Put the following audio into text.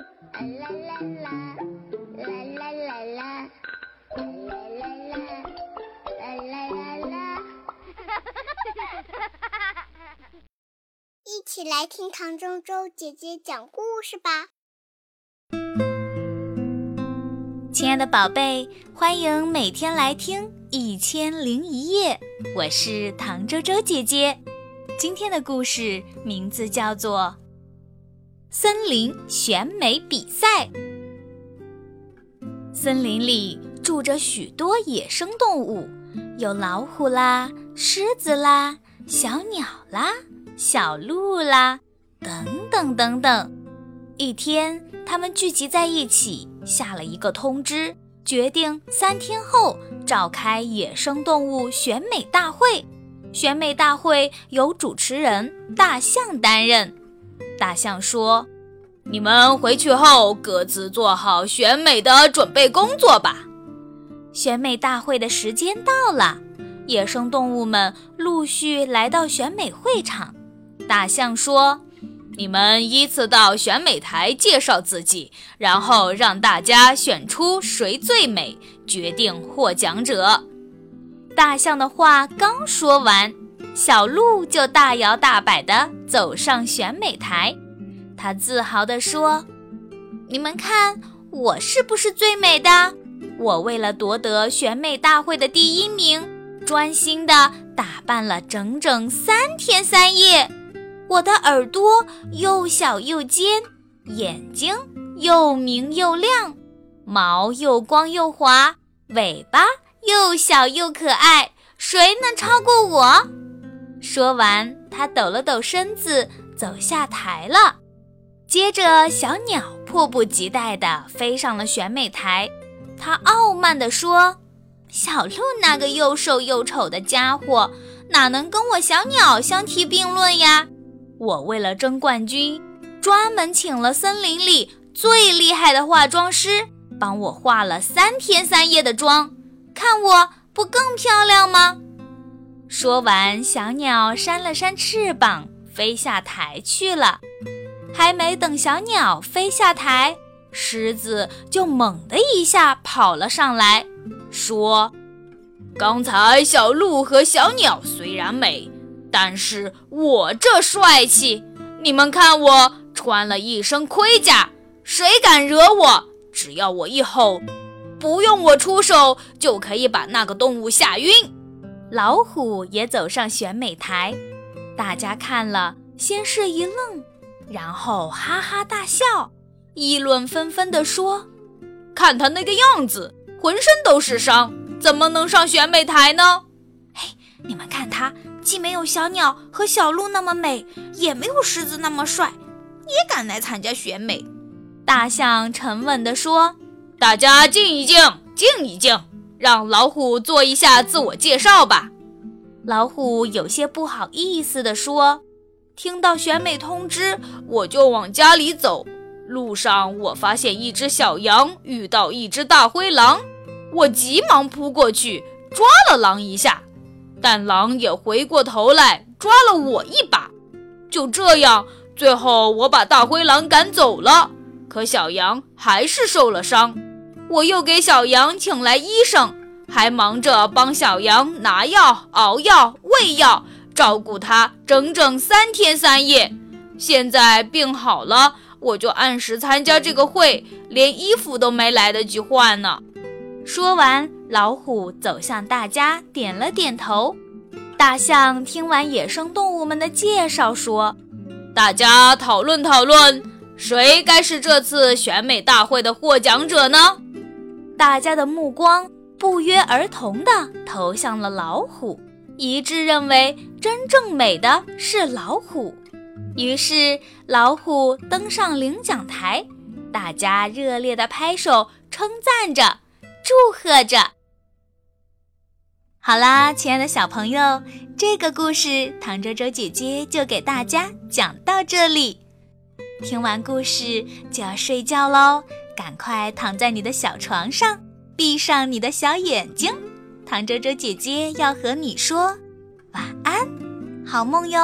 啦啦啦，啦啦啦啦，啦啦啦啦，啦啦啦啦。一起来听唐周周姐姐讲故事吧。亲爱的宝贝，欢迎每天来听《一千零一夜》，我是唐周周姐姐。今天的故事名字叫做《森林选美比赛》。森林里住着许多野生动物，有老虎啦、狮子啦、小鸟啦、小鹿啦，等等等等。一天，他们聚集在一起，下了一个通知，决定三天后召开野生动物选美大会。选美大会由主持人大象担任。大象说：“你们回去后各自做好选美的准备工作吧。”选美大会的时间到了，野生动物们陆续来到选美会场。大象说：“你们依次到选美台介绍自己，然后让大家选出谁最美，决定获奖者。”大象的话刚说完，小鹿就大摇大摆地走上选美台。它自豪地说：“你们看，我是不是最美的？我为了夺得选美大会的第一名，专心地打扮了整整三天三夜。我的耳朵又小又尖，眼睛又明又亮，毛又光又滑，尾巴……”又小又可爱，谁能超过我？说完，他抖了抖身子，走下台了。接着，小鸟迫不及待地飞上了选美台。它傲慢地说：“小鹿那个又瘦又丑的家伙，哪能跟我小鸟相提并论呀？我为了争冠军，专门请了森林里最厉害的化妆师，帮我化了三天三夜的妆。”看我不更漂亮吗？说完，小鸟扇了扇翅膀，飞下台去了。还没等小鸟飞下台，狮子就猛地一下跑了上来，说：“刚才小鹿和小鸟虽然美，但是我这帅气，你们看我穿了一身盔甲，谁敢惹我？只要我一吼。”不用我出手就可以把那个动物吓晕。老虎也走上选美台，大家看了先是一愣，然后哈哈大笑，议论纷纷地说：“看他那个样子，浑身都是伤，怎么能上选美台呢？”嘿，你们看他，既没有小鸟和小鹿那么美，也没有狮子那么帅，也敢来参加选美？大象沉稳地说。大家静一静，静一静，让老虎做一下自我介绍吧。老虎有些不好意思地说：“听到选美通知，我就往家里走。路上，我发现一只小羊遇到一只大灰狼，我急忙扑过去抓了狼一下，但狼也回过头来抓了我一把。就这样，最后我把大灰狼赶走了，可小羊还是受了伤。”我又给小羊请来医生，还忙着帮小羊拿药、熬药、喂药，照顾它整整三天三夜。现在病好了，我就按时参加这个会，连衣服都没来得及换呢。说完，老虎走向大家，点了点头。大象听完野生动物们的介绍，说：“大家讨论讨论，谁该是这次选美大会的获奖者呢？”大家的目光不约而同地投向了老虎，一致认为真正美的是老虎。于是，老虎登上领奖台，大家热烈地拍手，称赞着，祝贺着。好啦，亲爱的小朋友，这个故事唐周周姐姐就给大家讲到这里。听完故事就要睡觉喽。赶快躺在你的小床上，闭上你的小眼睛，唐周周姐姐要和你说晚安，好梦哟。